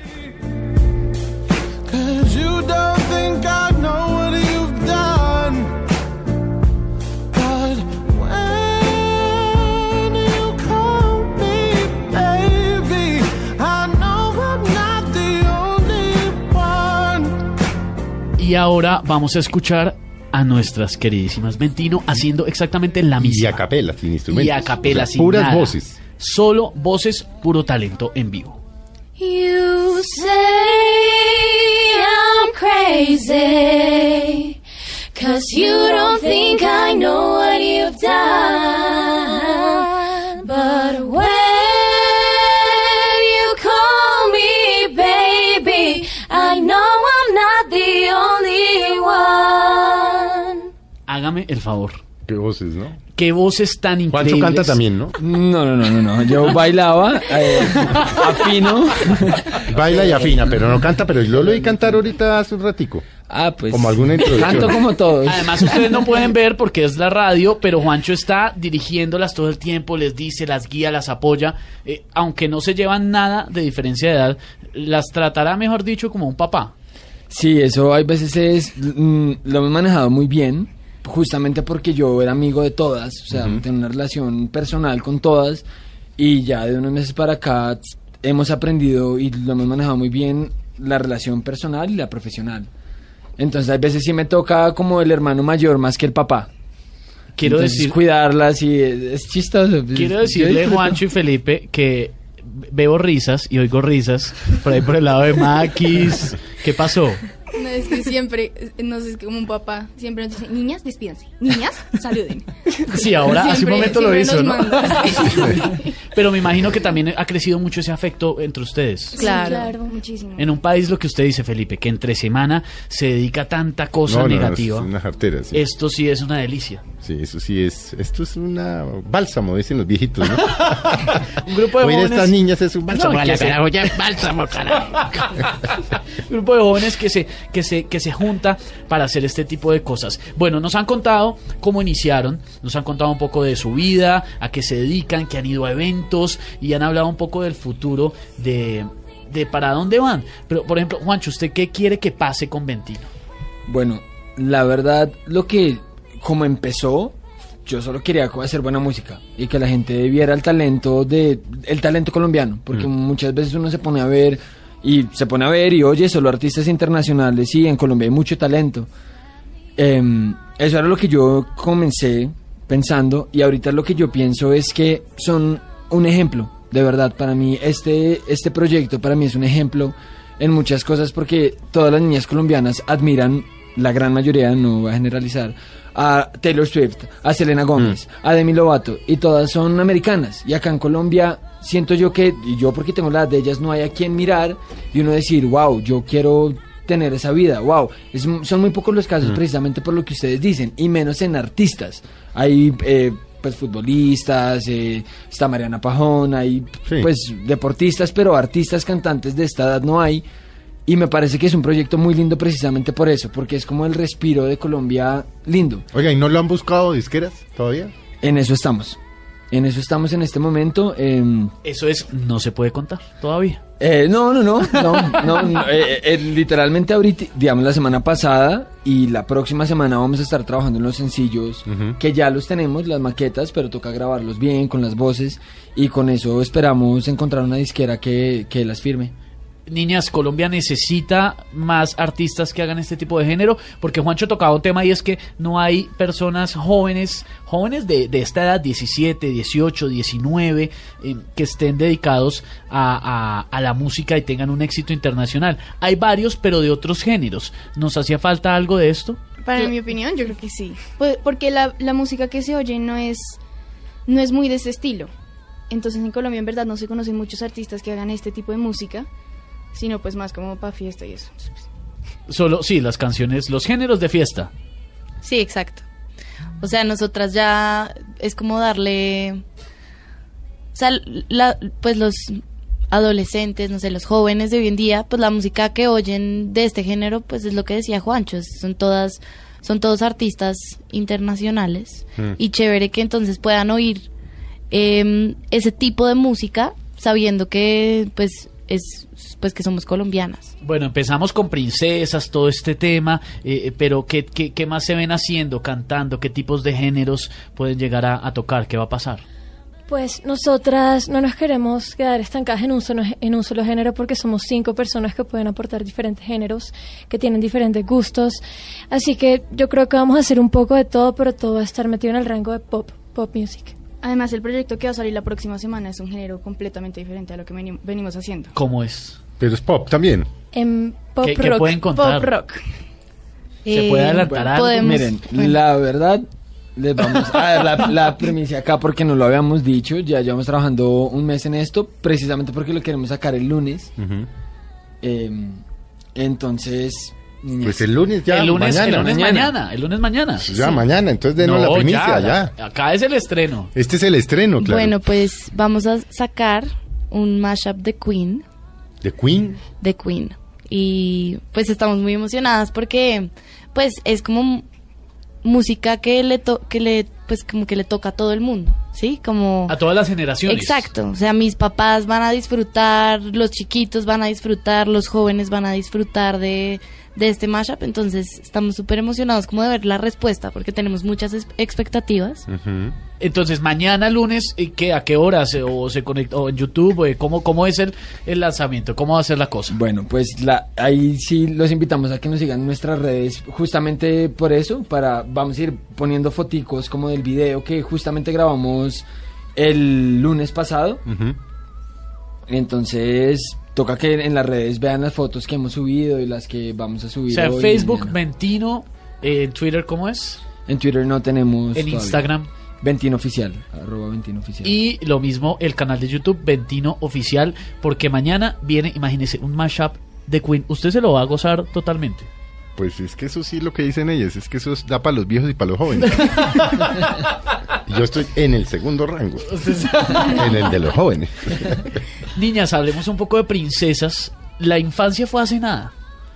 Y ahora vamos a escuchar a nuestras queridísimas Ventino haciendo exactamente la misma. Y a capela, sin instrumentos. Y a capela, O sea, sin puras nada. voces. Solo voces, puro talento en vivo. You say I'm crazy. Cause you don't think I know what you've done. Hágame el favor. Qué voces, ¿no? Qué voces tan increíbles. Juancho canta también, ¿no? No, no, no, no, no. Yo bailaba, eh, afino. Baila y afina, pero no canta, pero yo lo oí cantar ahorita hace un ratico. Ah, pues. Como alguna introducción. Canto como todos. Además, ustedes no pueden ver porque es la radio, pero Juancho está dirigiéndolas todo el tiempo, les dice, las guía, las apoya. Eh, aunque no se llevan nada de diferencia de edad, las tratará, mejor dicho, como un papá. Sí, eso hay veces es. mm, lo hemos manejado muy bien, justamente porque yo era amigo de todas, o sea, tengo una relación personal con todas, y ya de unos meses para acá hemos aprendido y lo hemos manejado muy bien la relación personal y la profesional. Entonces, a veces sí me toca como el hermano mayor más que el papá. Quiero Entonces, decir- cuidarlas y es, es chistoso. Quiero Yo decirle. Juancho y Felipe, que veo risas y oigo risas por ahí por el lado de Maquis. ¿Qué pasó? No, es que siempre, no sé, es como un papá, siempre nos dice, niñas, despídanse, niñas, saluden. Sí, ahora hace un Siempre- momento lo siempre hizo, nos ¿no? Pero me imagino que también ha crecido mucho ese afecto entre ustedes. Sí, claro, muchísimo. En un país, lo que usted dice, Felipe, que entre semana se dedica a tanta cosa No, no, no, negativa. es una jartera, sí. Esto sí es una delicia. Sí, eso sí es. Esto es una bálsamo, dicen los viejitos, ¿no? Un grupo de Oír jóvenes. estas niñas es un bálsamo. No, a la carajo, ya. bálsamo, carajo. Un grupo de jóvenes que se, que se, que se junta para hacer este tipo de cosas. Bueno, nos han contado cómo iniciaron, nos han contado un poco de su vida, a qué se dedican, que han ido a eventos y han hablado un poco del futuro de, de para dónde van. Pero, por ejemplo, Juancho, ¿usted qué quiere que pase con Ventino? Bueno, la verdad, lo que como empezó, yo solo quería hacer buena música y que la gente viera el talento de el talento colombiano, porque muchas veces uno se pone a ver y se pone a ver y oye solo artistas internacionales y en Colombia hay mucho talento. Em, eso era lo que yo comencé pensando y ahorita lo que yo pienso es que son un ejemplo, de verdad, para mí este, este proyecto para mí es un ejemplo en muchas cosas porque todas las niñas colombianas admiran, la gran mayoría, no voy a generalizar, a Taylor Swift, a Selena Gómez, a Demi Lovato y todas son americanas. Y acá en Colombia siento yo que, y yo porque tengo la edad de ellas, no hay a quien mirar y uno decir, wow, yo quiero tener esa vida, wow, es, son muy pocos los casos precisamente por lo que ustedes dicen y menos en artistas, hay eh, pues futbolistas, eh, está Mariana Pajón, hay pues deportistas, pero artistas, cantantes de esta edad no hay y me parece que es un proyecto muy lindo precisamente por eso, porque es como el respiro de Colombia lindo. Oiga, ¿y no lo han buscado disqueras todavía? En eso estamos. En eso estamos en este momento. em, Eso es, no se puede contar todavía. eh, no, no, no, no, no, no, eh, eh, literalmente ahorita, digamos la semana pasada y la próxima semana vamos a estar trabajando en los sencillos que ya los tenemos, las maquetas, pero toca grabarlos bien con las voces y con eso esperamos encontrar una disquera que, que las firme. Niñas, Colombia necesita más artistas que hagan este tipo de género, porque Juancho tocaba un tema y es que no hay personas jóvenes, jóvenes de, de esta edad, 17, 18, 19, eh, que estén dedicados a, a- a la música y tengan un éxito internacional. Hay varios, pero de otros géneros. ¿Nos hacía falta algo de esto? Para mi opinión, yo creo que sí. Pues, porque la, la música que se oye no es, no es muy de ese estilo. Entonces en Colombia en verdad no se conocen muchos artistas que hagan este tipo de música, sino pues más como para fiesta y eso. Solo, sí, las canciones, los géneros de fiesta. Sí, exacto. O sea, nosotras ya es como darle... O sea, la- pues los adolescentes, no sé, los jóvenes de hoy en día, pues la música que oyen de este género, pues es lo que decía Juancho, son todas, son todos artistas internacionales Hmm. Mm. y chévere que entonces puedan oír em, ese tipo de música sabiendo que pues es pues que somos colombianas. Bueno, empezamos con princesas, todo este tema, eh, eh, pero ¿qué, qué, qué más se ven haciendo, cantando? ¿Qué tipos de géneros pueden llegar a, a tocar? ¿Qué va a pasar? Pues nosotras no nos queremos quedar estancadas en un, solo, en un solo género porque somos cinco personas que pueden aportar diferentes géneros, que tienen diferentes gustos. Así que yo creo que vamos a hacer un poco de todo, pero todo va a estar metido en el rango de pop, pop music. Además, el proyecto que va a salir la próxima semana es un género completamente diferente a lo que veni- venimos haciendo. ¿Cómo es? Pero es pop también. En pop ¿Qué- qué rock. pueden contar? Pop rock. ¿Se puede adelantar algo? Eh, Miren, la verdad, les vamos a dar la, la primicia acá porque no lo habíamos dicho. Ya llevamos trabajando un mes en esto, precisamente porque lo queremos sacar el lunes. Eh, entonces, niñas. Pues el lunes ya, el lunes, mañana. el lunes mañana. el lunes mañana. Ya, mañana, entonces denos la primicia, ya. Acá es el estreno. Este es el estreno, claro. Bueno, pues vamos a sacar un mashup de Queen. ¿De Queen? de Queen. Y pues estamos muy emocionadas porque pues es como música que le to que le pues como que le toca a todo el mundo, ¿sí? Como... A todas las generaciones. Exacto, o sea, mis papás van a disfrutar, los chiquitos van a disfrutar, los jóvenes van a disfrutar de, de este mashup, entonces estamos súper emocionados como de ver la respuesta, porque tenemos muchas expectativas. Entonces, mañana lunes, ¿y ¿qué, ¿a qué horas? ¿O se conecta o en YouTube? eh, ¿Cómo, ¿Cómo es el, el lanzamiento? ¿Cómo va a ser la cosa? Bueno, pues la, ahí sí los invitamos a que nos sigan en nuestras redes, justamente por eso, para vamos a ir poniendo foticos como del video que justamente grabamos el lunes pasado. Entonces, toca que en las redes vean las fotos que hemos subido y las que vamos a O subir. sea, hoy y Facebook. Ventino, eh, en Twitter, ¿cómo es? En Twitter no tenemos. En todavía. Instagram. Ventino Oficial, arroba Ventino Oficial. Y lo mismo el canal de YouTube Ventino Oficial, porque mañana viene, imagínese, un mashup de Queen. Usted se lo va a gozar totalmente. Pues es que eso sí lo que dicen ellas, es que eso es- da para los viejos y para los jóvenes. Yo estoy en el segundo rango, en el de los jóvenes. Niñas, hablemos un poco de princesas. La infancia fue hace nada.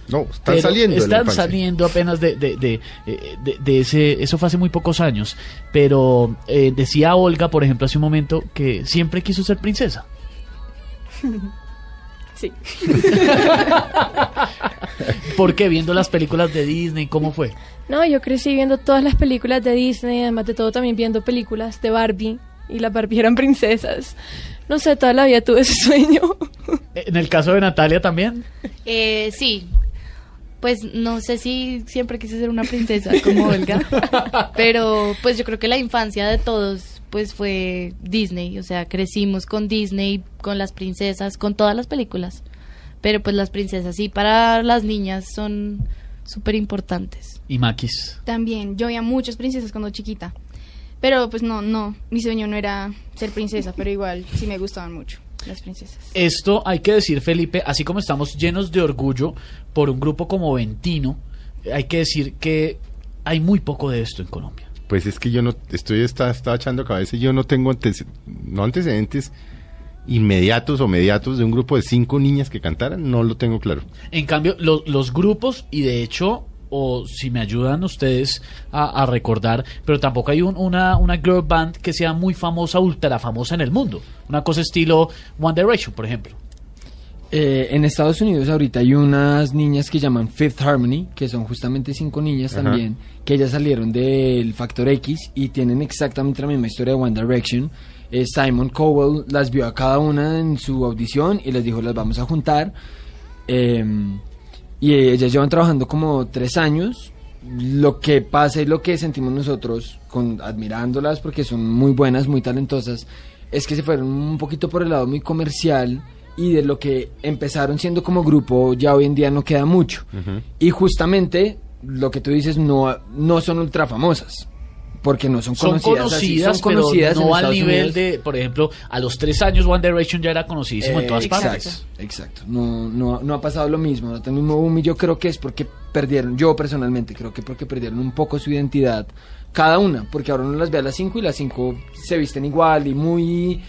No, están Pero saliendo. de la Están saliendo apenas de, de, de, eh, de- de ese. Eso fue hace muy pocos años. Pero eh, decía Olga, por ejemplo, hace un momento, que siempre quiso ser princesa. Sí. ¿Por qué? Viendo las películas de Disney, ¿cómo fue? No, yo crecí viendo todas las películas de Disney, además de todo también viendo películas de Barbie y las Barbie eran princesas. No sé, toda la vida tuve ese sueño. En el caso de Natalia también. Eh, sí, pues no sé si siempre quise ser una princesa como Olga, pero pues yo creo que la infancia de todos pues fue Disney, o sea, crecimos con Disney, con las princesas, con todas las películas, pero pues las princesas sí, para las niñas son súper importantes. Y Maquis. También, yo veía muchas princesas cuando chiquita. Pero pues no, no, mi sueño no era ser princesa, pero igual sí me gustaban mucho las princesas. Esto hay que decir, Felipe, así como estamos llenos de orgullo por un grupo como Ventino, hay que decir que hay muy poco de esto en Colombia. Pues es que yo no estoy está, estaba echando cabeza y yo no tengo antece- no antecedentes inmediatos o mediatos de un grupo de cinco niñas que cantaran, no lo tengo claro. En cambio, lo- los grupos, y de hecho, o si me ayudan ustedes a, a recordar, pero tampoco hay un- una, una girl band que sea muy famosa, ultra famosa en el mundo. Una cosa estilo One Direction, por ejemplo. Eh, en Estados Unidos ahorita hay unas niñas que llaman Fifth Harmony, que son justamente cinco niñas Ajá. también, que ellas salieron del Factor X y tienen exactamente la misma historia de One Direction. Eh, Simon Cowell las vio a cada una en su audición y les dijo las vamos a juntar. Eh, y ellas llevan trabajando como tres años. Lo que pasa y lo que sentimos nosotros con admirándolas porque son muy buenas, muy talentosas, es que se fueron un poquito por el lado muy comercial y de lo que empezaron siendo como grupo ya hoy en día no queda mucho. Y justamente lo que tú dices no, no son ultra famosas. Porque no son Son conocidas, así, conocidas, son conocidas pero en no al nivel Unidos. de, por ejemplo, a los tres años One Direction ya era conocidísimo en Eh, todas exacto, partes. Exacto, no, no, no ha pasado lo mismo. No tengo un boom y yo creo que es porque perdieron, yo personalmente creo que porque perdieron un poco su identidad cada una, porque ahora uno las ve a las 5 y las 5 se visten igual y muy,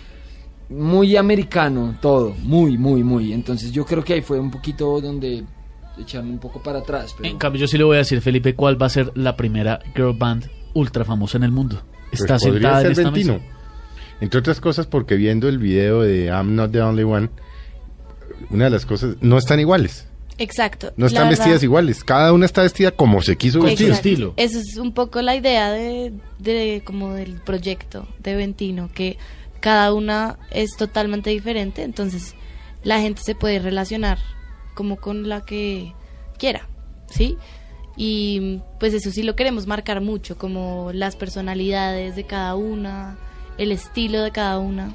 muy americano todo, muy, muy, muy. Entonces yo creo que ahí fue un poquito donde echaron un poco para atrás. Pero... En cambio, yo sí le voy a decir, Felipe, cuál va a ser la primera girl band ultra famosa en el mundo. Pues Está podría sentada en esta Ventino. mesa. Entre otras cosas porque viendo el video de I'm Not the Only One, una de las cosas, no están iguales. Exacto. No están verdad- vestidas iguales. Cada una está vestida como se quiso vestir. Exacto. Eso es un poco la idea de, de como del proyecto de Ventino, que cada una es totalmente diferente, entonces la gente se puede relacionar como con la que quiera, ¿sí? Y pues eso sí lo queremos marcar mucho, como las personalidades de cada una, el estilo de cada una.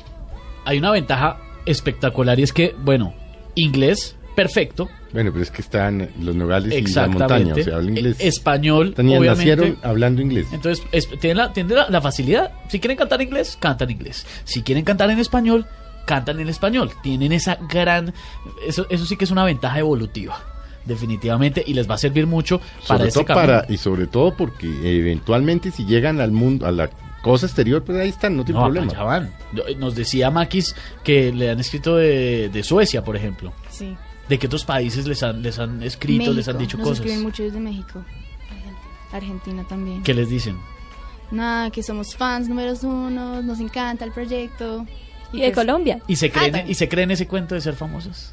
Hay una ventaja espectacular y es que, bueno, inglés, perfecto. Bueno, pero es que están los nogales y la montaña, o sea, habla inglés. E- Español, Tenían- obviamente. nacieron hablando inglés. Entonces, es- tienen, la, tienen la, la facilidad. Si quieren cantar inglés, cantan inglés. Si quieren cantar en español, cantan en español. Tienen esa gran... Eso, eso sí que es una ventaja evolutiva, definitivamente, y les va a servir mucho para Sobre este todo camino. para, y sobre todo porque eventualmente si llegan al mundo, a la cosa exterior, pues ahí están, no tiene No, problema. allá van. Nos decía Maquis que le han escrito de, de Suecia, por ejemplo. Sí. ¿De qué otros países les han, les han escrito, les han dicho nos cosas? escriben mucho desde México. Argentina también. ¿Qué les dicen? nada, que somos fans números uno, nos encanta el proyecto. Y de Colombia. ¿Y se, creen, Ah, ¿Y se creen ese cuento de ser famosas?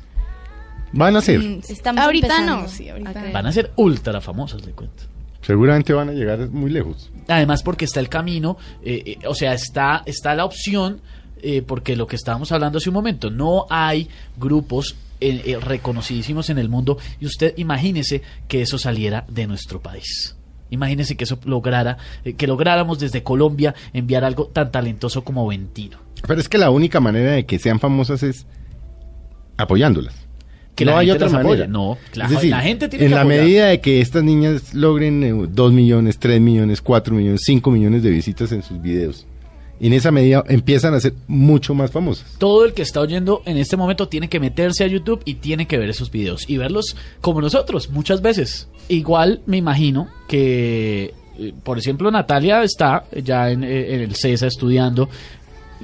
Van a ser. Mm, Estamos ahorita no, sí, ahorita. Van a ser ultra famosas, le cuento. Seguramente van a llegar muy lejos. Además porque está el camino, eh, eh, o sea, está, está la opción, eh, porque lo que estábamos hablando hace un momento, no hay grupos eh, eh, reconocidísimos en el mundo y usted imagínese que eso saliera de nuestro país. Imagínese que eso lograra, eh, que lográramos desde Colombia enviar algo tan talentoso como Ventino. Pero es que la única manera de que sean famosas es apoyándolas. Que no la hay otra manera. No, claro, es decir, la gente tiene en que la apoyar. medida de que estas niñas logren 2 millones, 3 millones, 4 millones, 5 millones de visitas en sus videos, en esa medida empiezan a ser mucho más famosas. Todo el que está oyendo en este momento tiene que meterse a YouTube y tiene que ver esos videos y verlos como nosotros muchas veces. Igual me imagino que, eh, por ejemplo, Natalia está ya en, eh, en el CESA estudiando.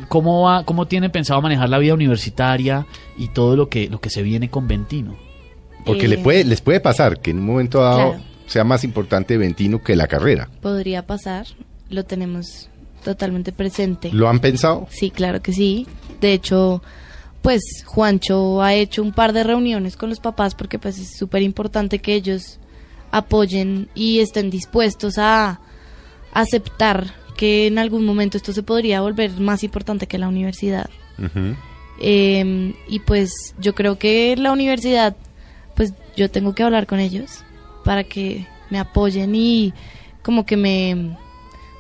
¿Cómo, va, ¿Cómo tiene pensado manejar la vida universitaria y todo lo que, lo que se viene con Ventino? Porque Eh, le puede, les puede pasar que en un momento dado Claro. sea más importante Ventino que la carrera. Podría pasar, lo tenemos totalmente presente. ¿Lo han pensado? Sí, claro que sí. De hecho, pues Juancho ha hecho un par de reuniones con los papás porque pues es súper importante que ellos apoyen y estén dispuestos a aceptar que en algún momento esto se podría volver más importante que la universidad. Eh, y pues yo creo que la universidad, pues yo tengo que hablar con ellos para que me apoyen y como que me,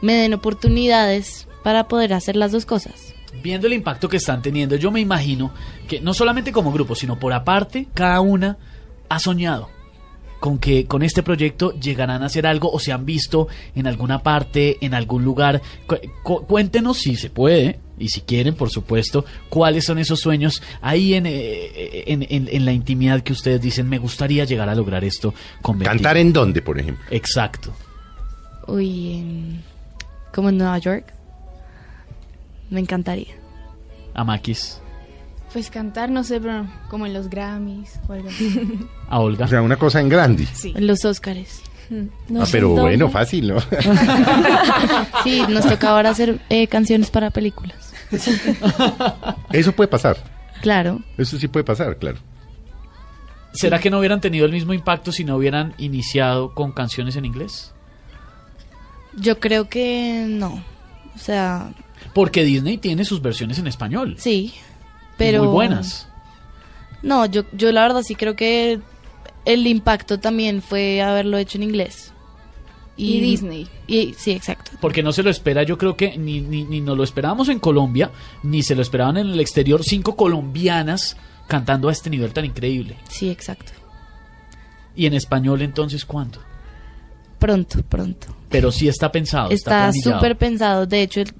me den oportunidades para poder hacer las dos cosas. Viendo el impacto que están teniendo, yo me imagino que no solamente como grupo, sino por aparte, cada una ha soñado con que con este proyecto llegarán a hacer algo o se han visto en alguna parte, en algún lugar. Cu- cu- cuéntenos si se puede y si quieren, por supuesto, cuáles son esos sueños ahí en, eh, en, en- en la intimidad que ustedes dicen, me gustaría llegar a lograr esto con Betty". ¿Cantar en dónde, por ejemplo? Exacto. Uy, en- como en Nueva York. Me encantaría. A Maquis, Pues cantar, no sé, pero como en los Grammys o algo así. a Olga. O sea, una cosa en grande. Sí. En los Óscares. No ah, sé pero dónde. bueno, fácil, ¿no? Sí, nos toca ahora hacer eh, canciones para películas. Eso puede pasar. Claro. Eso sí puede pasar, claro. ¿Será que no hubieran tenido el mismo impacto si no hubieran iniciado con canciones en inglés? Yo creo que no. O sea, Porque Disney tiene sus versiones en español. sí. Pero. Muy buenas. No, yo, yo la verdad sí creo que el impacto también fue haberlo hecho en inglés. Y Disney. Y, sí, exacto. Porque no se lo espera, yo creo que ni, ni, ni nos lo esperábamos en Colombia, ni se lo esperaban en el exterior. Cinco colombianas cantando a este nivel tan increíble. Sí, exacto. Y en español, entonces, ¿cuándo? Pronto, pronto. Pero sí está pensado. Está, súper pensado. De hecho, el-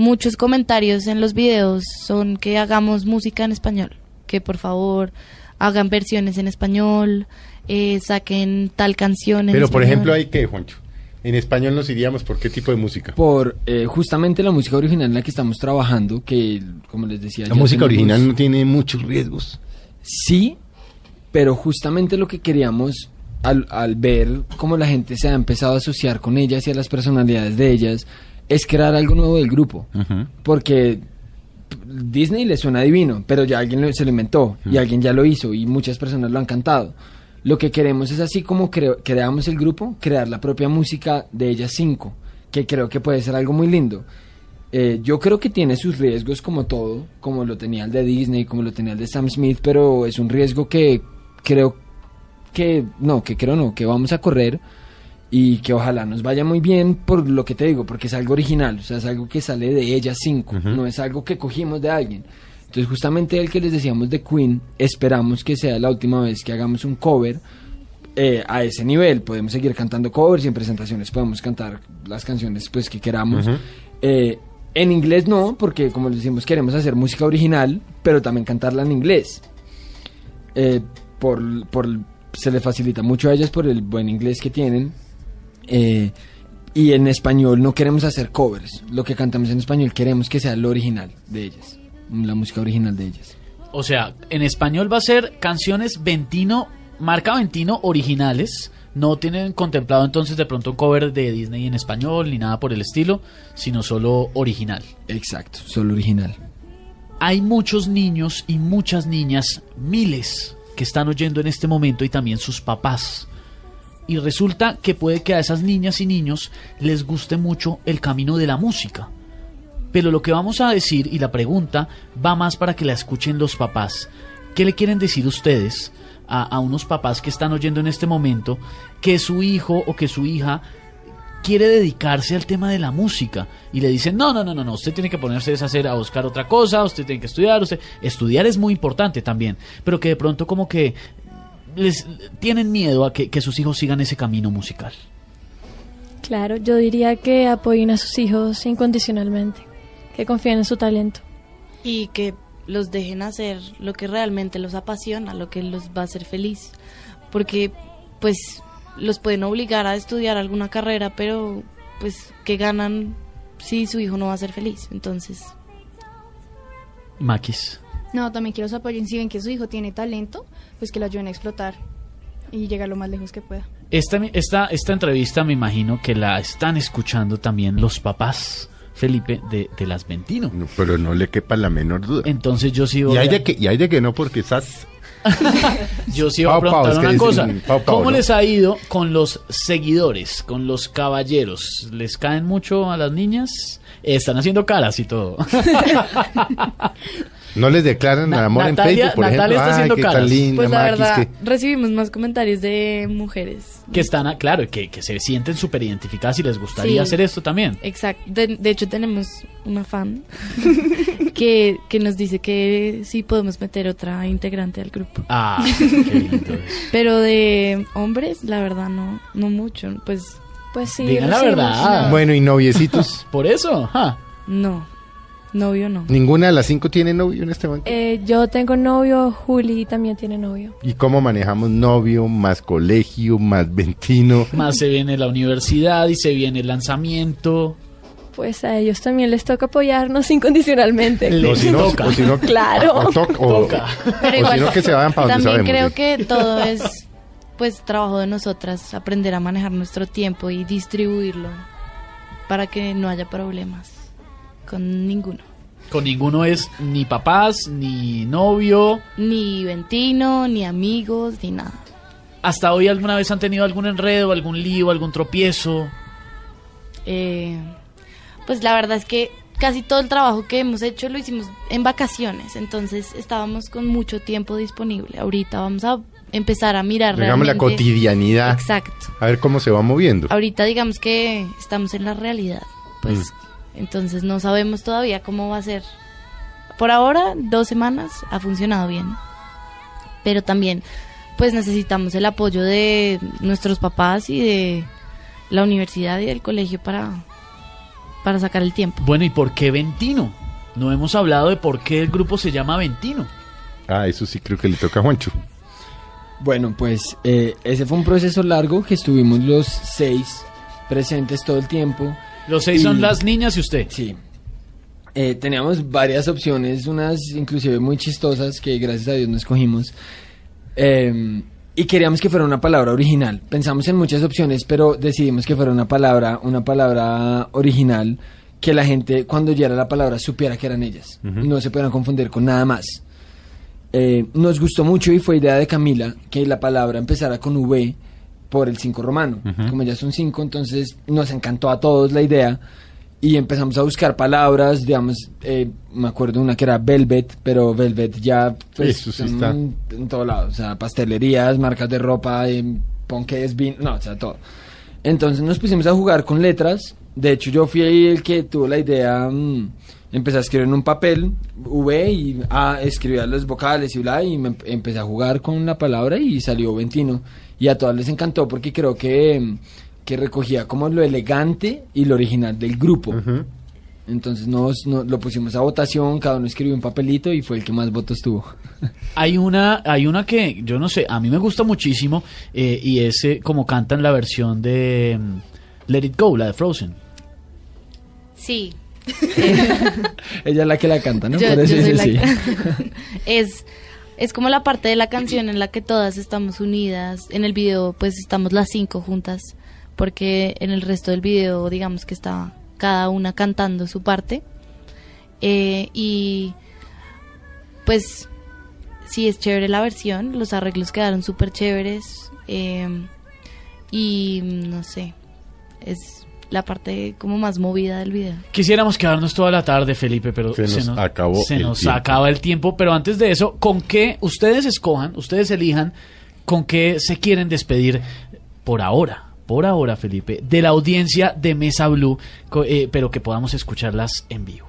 muchos comentarios en los videos son que hagamos música en español. Que por favor hagan versiones en español, eh, saquen tal canción en Pero, por ejemplo, ¿hay qué, Juancho? En español nos iríamos por qué tipo de música. Por eh, justamente la música original en la que estamos trabajando, que como les decía... La música tenemos- original no tiene muchos riesgos. Sí, pero justamente lo que queríamos al, al ver cómo la gente se ha empezado a asociar con ellas y a las personalidades de ellas, es crear algo nuevo del grupo. Porque Disney le suena divino, pero ya alguien lo- se lo inventó y alguien ya lo hizo y muchas personas lo han cantado. Lo que queremos es así como creo- creamos el grupo, crear la propia música de ellas cinco, que creo que puede ser algo muy lindo. Eh, yo creo que tiene sus riesgos como todo, como lo tenía el de Disney, como lo tenía el de Sam Smith, pero es un riesgo que creo que no, que creo no, que vamos a correr y que ojalá nos vaya muy bien por lo que te digo, porque es algo original, o sea, es algo que sale de ellas cinco, no es algo que cogimos de alguien. Entonces, justamente el que les decíamos de Queen, esperamos que sea la última vez que hagamos un cover eh, a ese nivel. Podemos seguir cantando covers y en presentaciones podemos cantar las canciones pues que queramos. Ujú. Eh, en inglés no, porque como les decimos queremos hacer música original, pero también cantarla en inglés. Eh, por, por, se le facilita mucho a ellas por el buen inglés que tienen. Eh, y en español no queremos hacer covers. Lo que cantamos en español queremos que sea lo original de ellas. La música original de ellas. O sea, en español va a ser canciones Ventino, marca Ventino originales, No tienen contemplado entonces de pronto un cover de Disney en español ni nada por el estilo, sino solo original. Exacto, solo original. Hay muchos niños y muchas niñas, miles, que están oyendo en este momento y también sus papás. Y resulta que puede que a esas niñas y niños les guste mucho el camino de la música. Pero lo que vamos a decir y la pregunta va más para que la escuchen los papás. ¿Qué le quieren decir ustedes a, a unos papás que están oyendo en este momento que su hijo o que su hija quiere dedicarse al tema de la música y le dicen, no, no, no, no, no, usted tiene que ponerse a hacer, a buscar otra cosa, usted tiene que estudiar, usted, estudiar es muy importante también, pero que de pronto como que les tienen miedo a que, que sus hijos sigan ese camino musical. Claro, yo diría que apoyen a sus hijos incondicionalmente, que confíen en su talento. Y que los dejen hacer lo que realmente los apasiona, lo que los va a hacer feliz. Porque, pues, los pueden obligar a estudiar alguna carrera, pero, pues, que ganan si su hijo no va a ser feliz? Entonces, Maquis. No, también que los apoyen. Si ven que su hijo tiene talento, pues que lo ayuden a explotar y llegar lo más lejos que pueda. Esta, esta, esta entrevista me imagino que la están escuchando también los papás, Felipe, de, de las Ventino. No, pero no le quepa la menor duda. Entonces yo sí voy Y hay a- de que, y hay de que no, porque estás... Yo sí voy a preguntar una dicen cosa. ¿Cómo ¿no? les ha ido con los seguidores, con los caballeros? ¿Les caen mucho a las niñas? Están haciendo caras y todo. No les declaran Na- amor Natalia- en Facebook, por Natalia ejemplo. está Ay, haciendo qué caras. tan linda, pues la verdad, que- recibimos más comentarios de mujeres. que están, a- claro, que, que se sienten súper identificadas y les gustaría Sí. hacer esto también. Exacto. De, de hecho, tenemos una fan que, que nos dice que sí podemos meter otra integrante al grupo. Ah, qué lindo. Pero de hombres, la verdad, no, no mucho. Pues, pues sí. Digan la verdad. Bueno, ¿y noviecitos? Por eso, ja. No, novio no. ¿Ninguna de las cinco tiene novio en este momento? Eh, yo tengo novio, Juli también tiene novio. ¿Y cómo manejamos novio, más colegio, más ventino? Más se viene la universidad y se viene el lanzamiento. Pues a ellos también les toca apoyarnos incondicionalmente. O si no, o si no- Claro. o toc- o- Pero o si no, que se vayan para donde también sabemos. creo que todo es pues trabajo de nosotras, aprender a manejar nuestro tiempo y distribuirlo para que no haya problemas con ninguno. Con ninguno es ni papás, ni novio. Ni ventino, ni amigos, ni nada. ¿Hasta hoy alguna vez han tenido algún enredo, algún lío, algún tropiezo? Eh, pues la verdad es que casi todo el trabajo que hemos hecho lo hicimos en vacaciones, entonces estábamos con mucho tiempo disponible. Ahorita vamos a empezar a mirar Digamos la cotidianidad. Exacto. A ver cómo se va moviendo. Ahorita digamos que estamos en la realidad, pues entonces no sabemos todavía cómo va a ser. Por ahora, dos semanas ha funcionado bien, pero también pues necesitamos el apoyo de nuestros papás y de la universidad y del colegio para, para sacar el tiempo. Bueno, ¿y por qué Ventino? No hemos hablado de por qué el grupo se llama Ventino. Ah, eso sí creo que le toca a Juancho. Bueno, pues eh, ese fue un proceso largo que estuvimos los seis presentes todo el tiempo. Los seis Y- son las niñas y usted. Sí. Eh, teníamos varias opciones, unas inclusive muy chistosas que gracias a Dios no escogimos. Eh, y queríamos que fuera una palabra original. Pensamos en muchas opciones, pero decidimos que fuera una palabra, una palabra original que la gente cuando oyera la palabra supiera que eran ellas. No se pudieran confundir con nada más. Eh, nos gustó mucho y fue idea de Camila que la palabra empezara con V por el 5 romano. Ujú. Como ya son 5, entonces nos encantó a todos la idea y empezamos a buscar palabras, digamos, eh, me acuerdo una que era Velvet, pero Velvet ya pues, sí son está. En, en todo lado, o sea, pastelerías, marcas de ropa, eh, ponques, vino, no, o sea, todo. Entonces nos pusimos a jugar con letras. De hecho, yo fui ahí el que tuvo la idea. mm, empecé a escribir en un papel V y A, escribía los vocales y bla. Y me em- empecé a jugar con la palabra y salió Ventino. Y a todas les encantó porque creo que, que recogía como lo elegante y lo original del grupo. Entonces nos, no- lo pusimos a votación, cada uno escribió un papelito y fue el que más votos tuvo. Hay una, hay una que yo no sé, a mí me gusta muchísimo eh, y es eh, como cantan la versión de mm, Let It Go, la de Frozen. Sí. Ella es la que la canta, ¿no? Yo- Por eso yo soy dice la sí. que- es es como la parte de la canción en la que todas estamos unidas. En el video pues estamos las cinco juntas, porque en el resto del video digamos que está cada una cantando su parte. Eh, y pues sí es chévere la versión, los arreglos quedaron súper chéveres. eh, y no sé, es la parte como más movida del video. Quisiéramos quedarnos toda la tarde, Felipe, pero Se nos acabó se el nos tiempo. acaba el tiempo. Pero antes de eso, ¿con qué ustedes escojan, ustedes elijan con qué se quieren despedir por ahora? Por ahora, Felipe, de la audiencia de Mesa Blue, co- eh, pero que podamos escucharlas en vivo.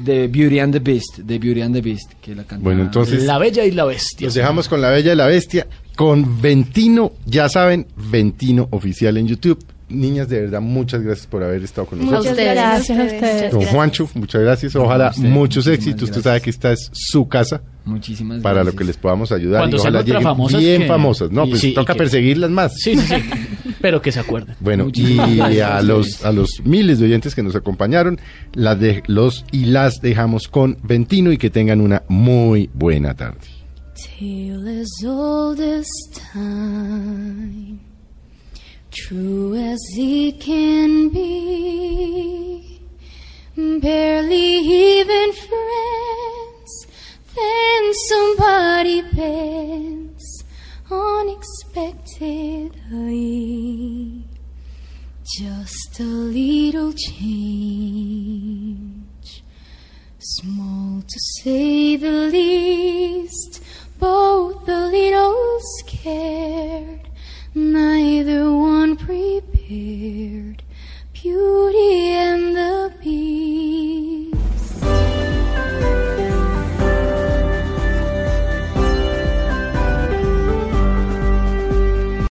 De Beauty and the Beast, de Beauty and the Beast, que la canta. Bueno, entonces- La Bella y la Bestia. Nos dejamos con La Bella y la Bestia, con Ventino, ya saben, Ventino oficial en YouTube. Niñas, de verdad, muchas gracias por haber estado con Muchas nosotros. gracias. Gracias a ustedes. Don Juancho, muchas gracias. Ojalá muchos éxitos. Usted gracias. sabe que esta es su casa Muchísimas para lo gracias. que les podamos ayudar. Cuando y ojalá lleguen famosas, bien que- famosas. No, y pues sí, toca que- perseguirlas más. Sí, sí, sí. pero que se acuerden. Bueno, y Muchísimas gracias a los, a los miles de oyentes que nos acompañaron, las de, los y las dejamos con Ventino y que tengan una muy buena tarde. Tale as old as time, True as it can be, barely even friends. Then somebody bends unexpectedly. Just a little change, small to say the least, both a little scared neither one prepared. Beauty and the Beast.